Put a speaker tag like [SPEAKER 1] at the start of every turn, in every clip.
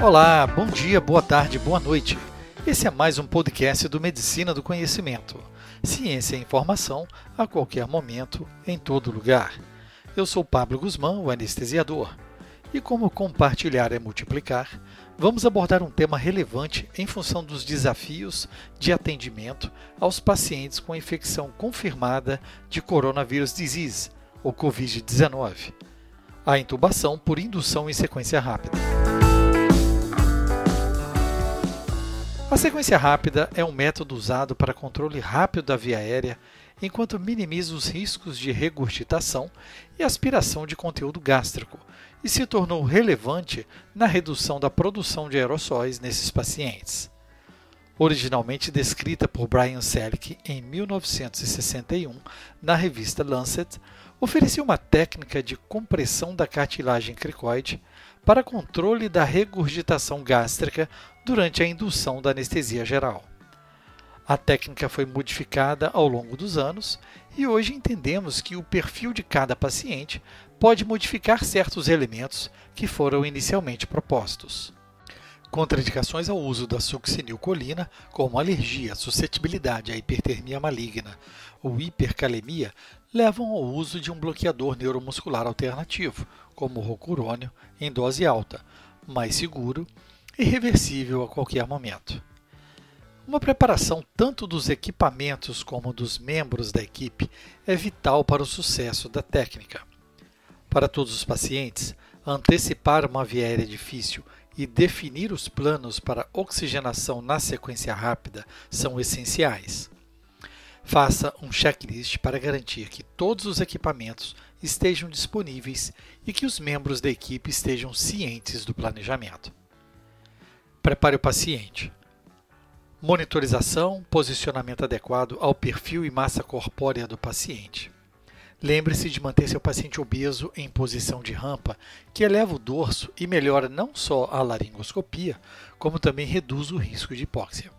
[SPEAKER 1] Olá, bom dia, boa tarde, boa noite. Esse é mais um podcast do Medicina do Conhecimento. Ciência e informação a qualquer momento, em todo lugar. Eu sou Pablo Guzmán, o anestesiador. E como compartilhar é multiplicar, vamos abordar um tema relevante em função dos desafios de atendimento aos pacientes com infecção confirmada de coronavírus disease, ou COVID-19. A intubação por indução em sequência rápida. A sequência rápida é um método usado para controle rápido da via aérea, enquanto minimiza os riscos de regurgitação e aspiração de conteúdo gástrico, e se tornou relevante na redução da produção de aerossóis nesses pacientes. Originalmente descrita por Brian Selick em 1961 na revista Lancet, oferecia uma técnica de compressão da cartilagem cricoide para controle da regurgitação gástrica durante a indução da anestesia geral. A técnica foi modificada ao longo dos anos e hoje entendemos que o perfil de cada paciente pode modificar certos elementos que foram inicialmente propostos. Contraindicações ao uso da succinilcolina, como alergia, suscetibilidade à hipertermia maligna ou hipercalemia, levam ao uso de um bloqueador neuromuscular alternativo, como o rocurônio, em dose alta, mais seguro e reversível a qualquer momento. Uma preparação tanto dos equipamentos como dos membros da equipe é vital para o sucesso da técnica. Para todos os pacientes, antecipar uma via aérea difícil e definir os planos para oxigenação na sequência rápida são essenciais. Faça um checklist para garantir que todos os equipamentos estejam disponíveis e que os membros da equipe estejam cientes do planejamento. Prepare o paciente. Monitorização, posicionamento adequado ao perfil e massa corpórea do paciente. Lembre-se de manter seu paciente obeso em posição de rampa, que eleva o dorso e melhora não só a laringoscopia, como também reduz o risco de hipóxia.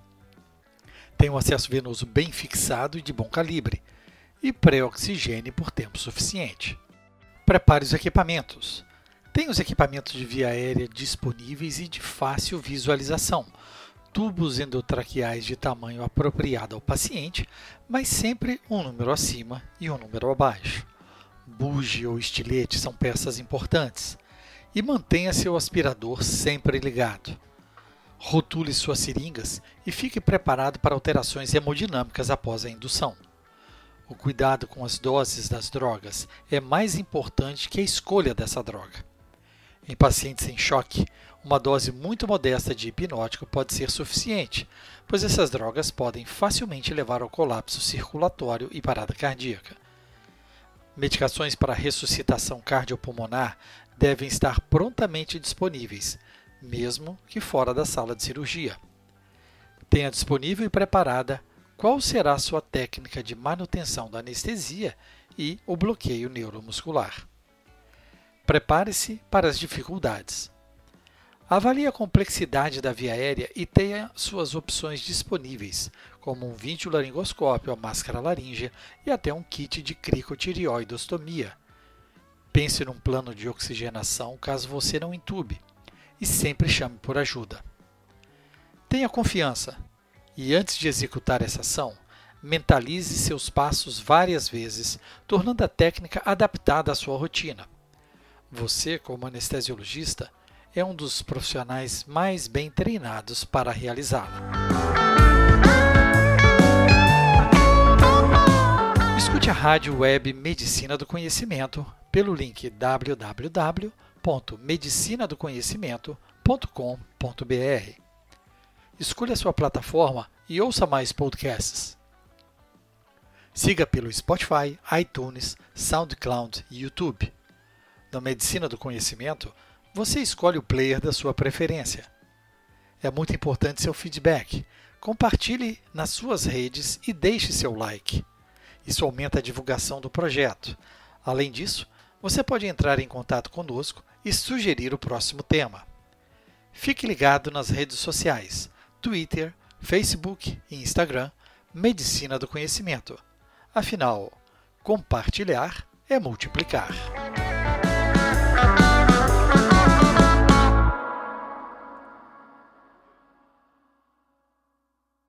[SPEAKER 1] Tem um acesso venoso bem fixado e de bom calibre, e pré-oxigênio por tempo suficiente. Prepare os equipamentos. Tem os equipamentos de via aérea disponíveis e de fácil visualização, tubos endotraqueais de tamanho apropriado ao paciente, mas sempre um número acima e um número abaixo. Bugie ou estilete são peças importantes. E mantenha seu aspirador sempre ligado. Rotule suas seringas e fique preparado para alterações hemodinâmicas após a indução. O cuidado com as doses das drogas é mais importante que a escolha dessa droga. Em pacientes em choque, uma dose muito modesta de hipnótico pode ser suficiente, pois essas drogas podem facilmente levar ao colapso circulatório e parada cardíaca. Medicações para ressuscitação cardiopulmonar devem estar prontamente disponíveis, mesmo que fora da sala de cirurgia. Tenha disponível e preparada qual será a sua técnica de manutenção da anestesia e o bloqueio neuromuscular. Prepare-se para as dificuldades. Avalie a complexidade da via aérea e tenha suas opções disponíveis, como um laringoscópio, a máscara laríngea e até um kit de cricotireoidostomia. Pense num plano de oxigenação caso você não entube e sempre chame por ajuda. Tenha confiança e, antes de executar essa ação, mentalize seus passos várias vezes, tornando a técnica adaptada à sua rotina. Você, como anestesiologista, é um dos profissionais mais bem treinados para realizá-la. Escute a rádio web Medicina do Conhecimento pelo link www.medicinadoconhecimento.com.br. Escolha sua plataforma e ouça mais podcasts. Siga pelo Spotify, iTunes, SoundCloud e YouTube. Na Medicina do Conhecimento, você escolhe o player da sua preferência. É muito importante seu feedback. Compartilhe nas suas redes e deixe seu like. Isso aumenta a divulgação do projeto. Além disso, você pode entrar em contato conosco e sugerir o próximo tema. Fique ligado nas redes sociais: Twitter, Facebook e Instagram Medicina do Conhecimento. Afinal, compartilhar é multiplicar.